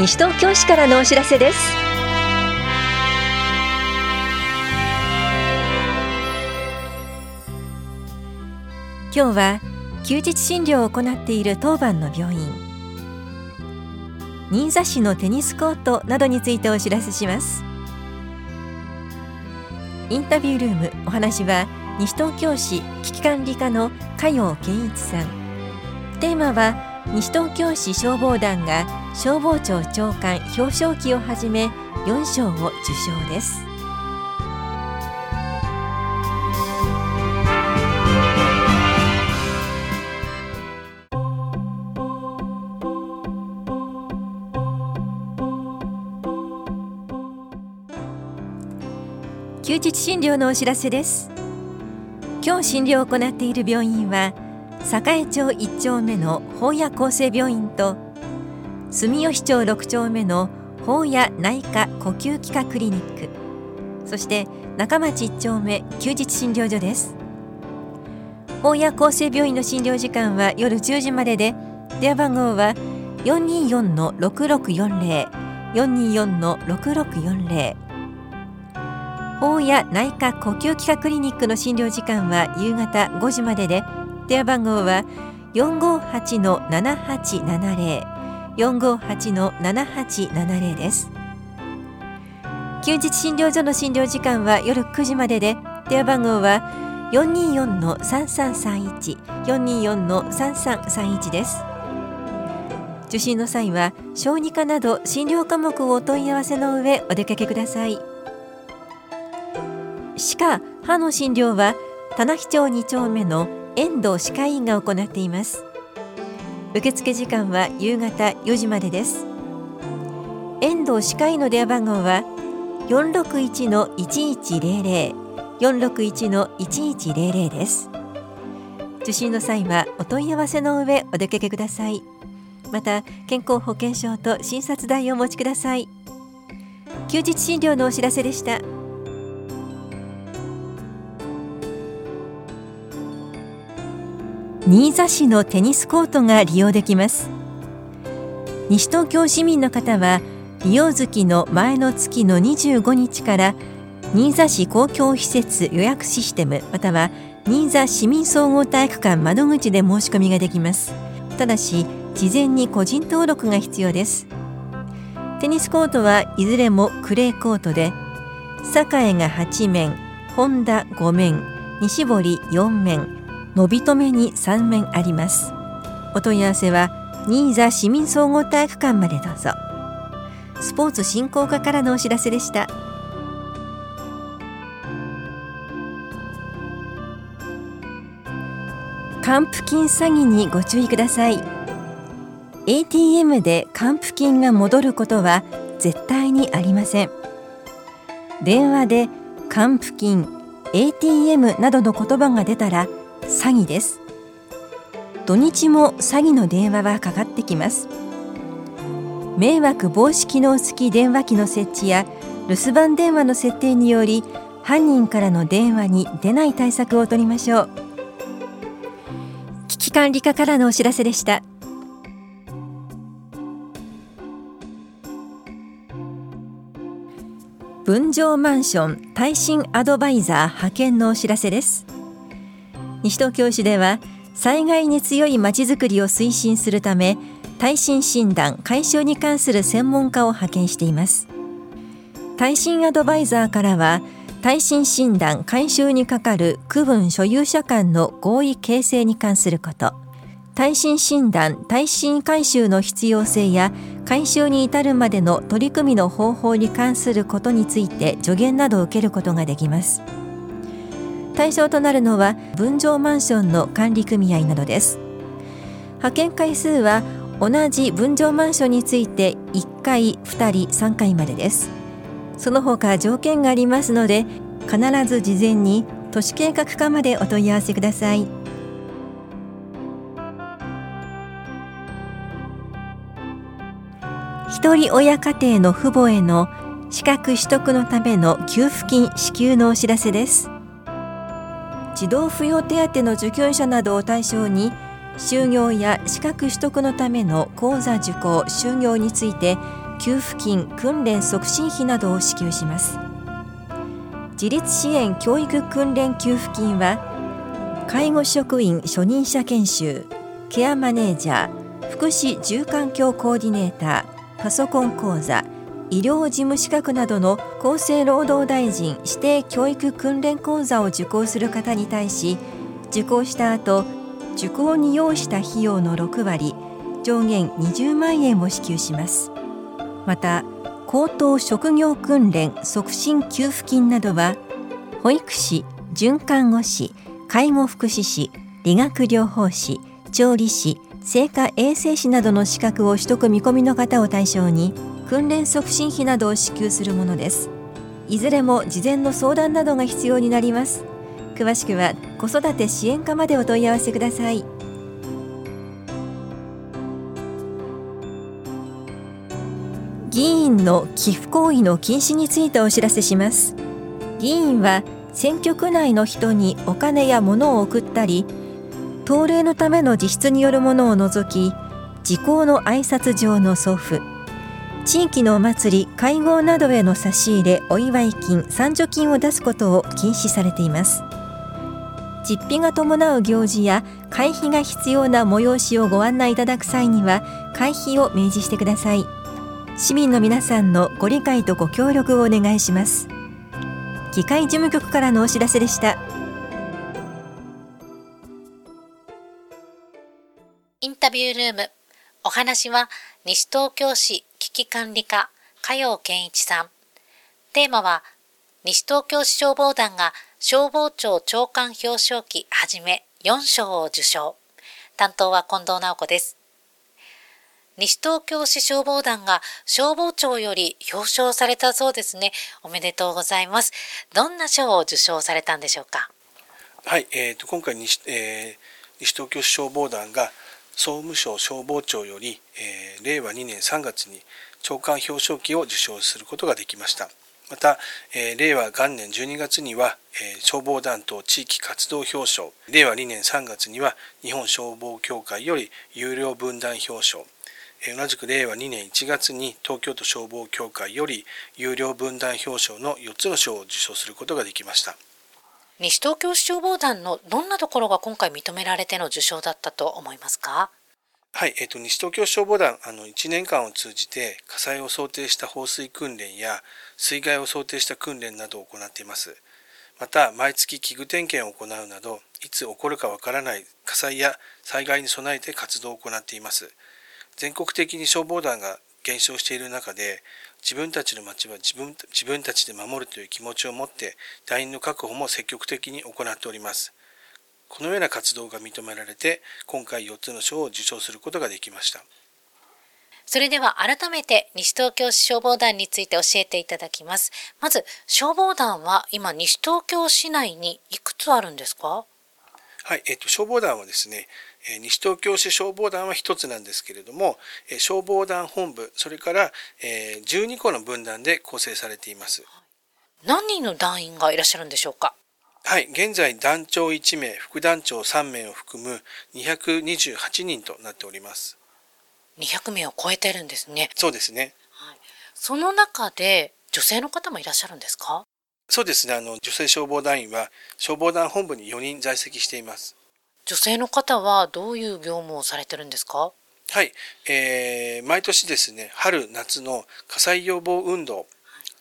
西東京市からのお知らせです。今日は休日診療を行っている当番の病院。新座市のテニスコートなどについてお知らせします。インタビュールームお話は西東京市危機管理課の加陽健一さん。テーマは西東京市消防団が消防庁長官表彰旗をはじめ4賞を受賞です。休日診療のお知らせです。今日診療を行っている病院は栄町1丁目の法屋厚生病院と住吉町6丁目の法屋内科呼吸器科クリニック。そして中町1丁目休日診療所です。法屋厚生病院の診療時間は夜10時までで電話番号は424-6640 424-6640大谷内科呼吸器科クリニックの診療時間は夕方5時までで電話番号は458-7870 458-7870です。休日診療所の診療時間は夜9時までで電話番号は424-3331 424-3331です。受診の際は小児科など診療科目をお問い合わせの上お出かけください。歯科歯の診療は棚木町2丁目の遠藤歯科医院が行っています。受付時間は夕方4時までです。遠藤歯科医の電話番号は461-1100 461-1100です。受診の際はお問い合わせの上お出かけください。また健康保険証と診察代をお持ちください。休日診療のお知らせでした。新座市のテニスコートが利用できます。西東京市民の方は利用月の前の月の25日から新座市公共施設予約システムまたは新座市民総合体育館窓口で申し込みができます。ただし事前に個人登録が必要です。テニスコートはいずれもクレーコートで栄が8面本田5面西堀4面伸び止めに3面あります。お問い合わせは新座市民総合体育館までどうぞ。スポーツ振興課からのお知らせでした。還付金詐欺にご注意ください。ATM で還付金が戻ることは絶対にありません。電話で還付金 ATM などの言葉が出たら詐欺です。土日も詐欺の電話はかかってきます。迷惑防止機能付き電話機の設置や留守番電話の設定により犯人からの電話に出ない対策を取りましょう。危機管理課からのお知らせでした。分譲マンション耐震アドバイザー派遣のお知らせです。西東京市では災害に強いまちづくりを推進するため耐震診断解消に関する専門家を派遣しています。耐震アドバイザーからは耐震診断改修にかかる区分所有者間の合意形成に関すること。耐震診断耐震改修の必要性や改修に至るまでの取り組みの方法に関することについて助言などを受けることができます。対象となるのは分譲マンションの管理組合などです。派遣回数は同じ分譲マンションについて1回2人3回までです。その他条件がありますので必ず事前に都市計画課までお問い合わせください。一人親家庭の父母への資格取得のための給付金支給のお知らせです。児童扶養手当の受給者などを対象に就業や資格取得のための講座受講就業について給付金訓練促進費などを支給します。自立支援教育訓練給付金は介護職員初任者研修ケアマネージャー福祉住環境コーディネーターパソコン講座医療事務資格などの厚生労働大臣指定教育訓練講座を受講する方に対し受講した後受講に要した費用の6割上限20万円を支給します。また高等職業訓練促進給付金などは保育士准看護師介護福祉士理学療法士調理師生化衛生士などの資格を取得見込みの方を対象に訓練促進費などを支給するものです。いずれも事前の相談などが必要になります。詳しくは子育て支援課までお問い合わせください。議員の寄付行為の禁止についてお知らせします。議員は選挙区内の人にお金や物を送ったり党例のための実質によるものを除き時効の挨拶状の送付。地域のお祭り会合などへの差し入れお祝い金賛助金を出すことを禁止されています。実費が伴う行事や会費が必要な催しをご案内いただく際には会費を明示してください。市民の皆さんのご理解とご協力をお願いします。議会事務局からのお知らせでした。インタビュールーム。お話は西東京市危機管理課加陽健一さん。テーマは西東京市消防団が消防庁長官表彰旗はじめ4賞を受賞。担当は近藤直子です。西東京市消防団が消防庁より表彰されたそうですね。おめでとうございます。どんな賞を受賞されたんでしょうか？はい、えーと、今回西,、えー、西東京市消防団が総務省消防庁より、えー、令和2年3月に長官表彰旗を受賞することができました。また、えー、令和元年12月には、えー、消防団等地域活動表彰、令和2年3月には日本消防協会より有料分団表彰、え、同じく令和2年1月に東京都消防協会より有料分団表彰の4つの賞を受賞することができました。西東京市消防団のどんなところが今回認められての受賞だったと思いますか？はい、えっ、ー、と、西東京消防団、あの、1年間を通じて火災を想定した放水訓練や水害を想定した訓練などを行っています。また、毎月器具点検を行うなど、いつ起こるかわからない火災や災害に備えて活動を行っています。全国的に消防団が減少している中で、自分たちの町は自分自分たちで守るという気持ちを持って団員の確保も積極的に行っております。このような活動が認められて今回4つの賞を受賞することができました。それでは改めて西東京市消防団について教えていただきます。まず消防団は今西東京市内にいくつあるんですか？はい、えっと、消防団はですね、西東京市消防団は1つなんですけれども、消防団本部、それから12個の分団で構成されています。何人の団員がいらっしゃるんでしょうか？はい、現在団長1名、副団長3名を含む228人となっております。200名を超えてるんですね。そうですね。はい、その中で女性の方もいらっしゃるんですか？そうですね。あの女性消防団員は消防団本部に4人在籍しています。女性の方はどういう業務をされてるんですか？はい、えー、毎年ですね、春夏の火災予防運動、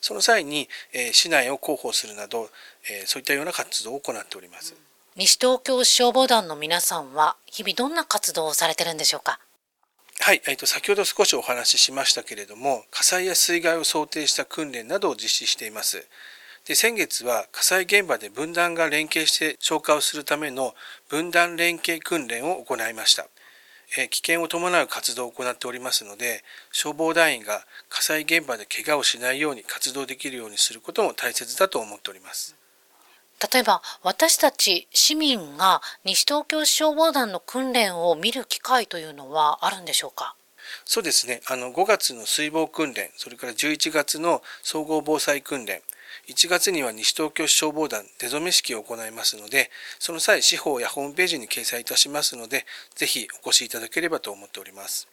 その際に、えー、市内を広報するなど、えー、そういったような活動を行っております。西東京消防団の皆さんは日々どんな活動をされてるんでしょうか？はい、えーと、先ほど少しお話ししましたけれども火災や水害を想定した訓練などを実施していますで先月は火災現場で分断が連携して消火をするための分断連携訓練を行いました。え危険を伴う活動を行っておりますので消防団員が火災現場で怪我をしないように活動できるようにすることも大切だと思っております。例えば私たち市民が西東京消防団の訓練を見る機会というのはあるんでしょうか？そうですね。あの5月の水防訓練それから11月の総合防災訓練1月には西東京市消防団出初め式を行いますので、その際、司法やホームページに掲載いたしますので、ぜひお越しいただければと思っております。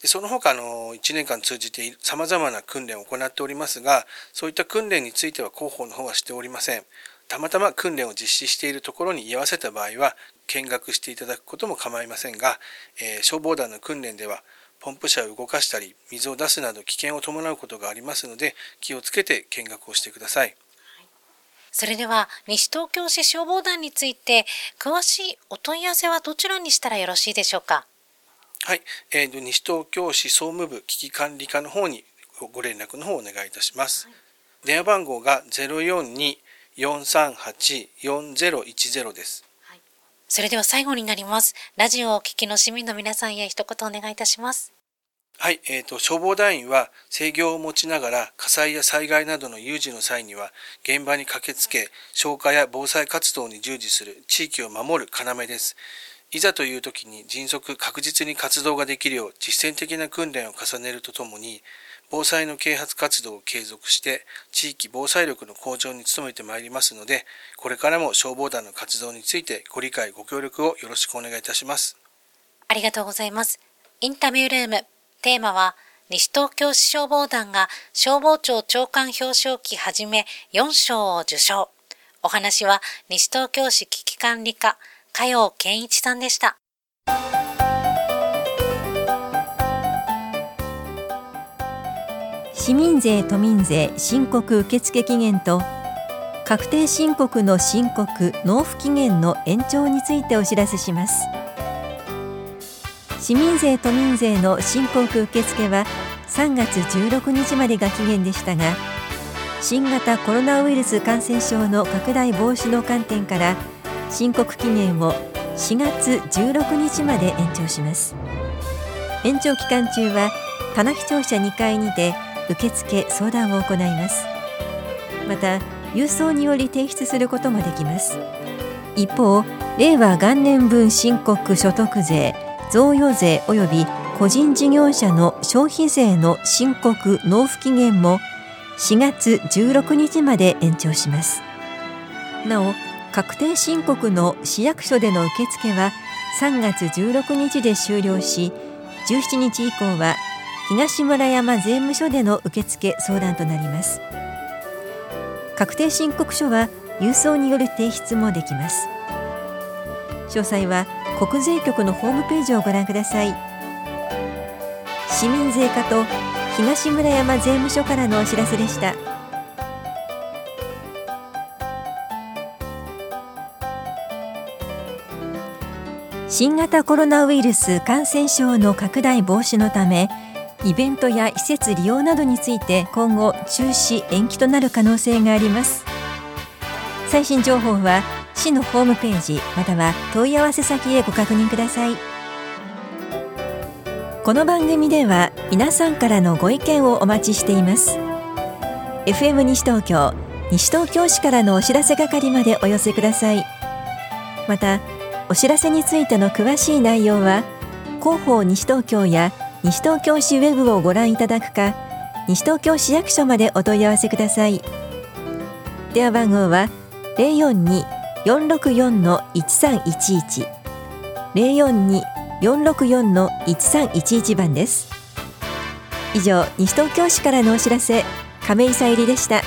でその他の1年間通じて様々な訓練を行っておりますが、そういった訓練については広報の方はしておりません。たまたま訓練を実施しているところに居合わせた場合は、見学していただくことも構いませんが、えー、消防団の訓練では、ポンプ車を動かしたり、水を出すなど危険を伴うことがありますので、気をつけて見学をしてください。それでは、西東京市消防団について、詳しいお問い合わせはどちらにしたらよろしいでしょうか？はい、えー、西東京市総務部危機管理課の方にご連絡の方をお願いいたします。はい、電話番号が042-438-4010です。それでは最後になります。ラジオをお聞きの市民の皆さんへ一言お願いいたします。はい、えーと、消防団員は制御を持ちながら火災や災害などの有事の際には現場に駆けつけ消火や防災活動に従事する地域を守る要です。いざという時に迅速確実に活動ができるよう実践的な訓練を重ねるとともに、防災の啓発活動を継続して、地域防災力の向上に努めてまいりますので、これからも消防団の活動についてご理解、ご協力をよろしくお願いいたします。ありがとうございます。インタビュールーム、テーマは、西東京市消防団が消防庁長官表彰期はじめ4賞を受賞。お話は西東京市危機管理課加陽健一さんでした。市民税・都民税申告受付期限と確定申告の申告・納付期限の延長についてお知らせします。市民税・都民税の申告受付は3月16日までが期限でしたが新型コロナウイルス感染症の拡大防止の観点から申告期限を4月16日まで延長します延長期間中は棚視庁舎2階にて受付相談を行います。また郵送により提出することもできます。一方令和元年分申告所得税贈与税及び個人事業者の消費税の申告納付期限も4月16日まで延長します。なお確定申告の市役所での受付は3月16日で終了し17日以降は東村山税務署での受付相談となります。確定申告書は郵送による提出もできます。詳細は国税局のホームページをご覧ください。市民税課と東村山税務署からのお知らせでした。新型コロナウイルス感染症の拡大防止のためイベントや施設利用などについて今後中止延期となる可能性があります。最新情報は市のホームページまたは問い合わせ先へご確認ください。この番組では皆さんからのご意見をお待ちしています。FM 西東京西東京市からのお知らせ係までお寄せください。またお知らせについての詳しい内容は広報西東京や西東京市ウェブをご覧いただくか西東京市役所までお問い合わせください。電話番号は042-464-1311 042-464-1311番です。以上西東京市からのお知らせ亀井さゆりでした。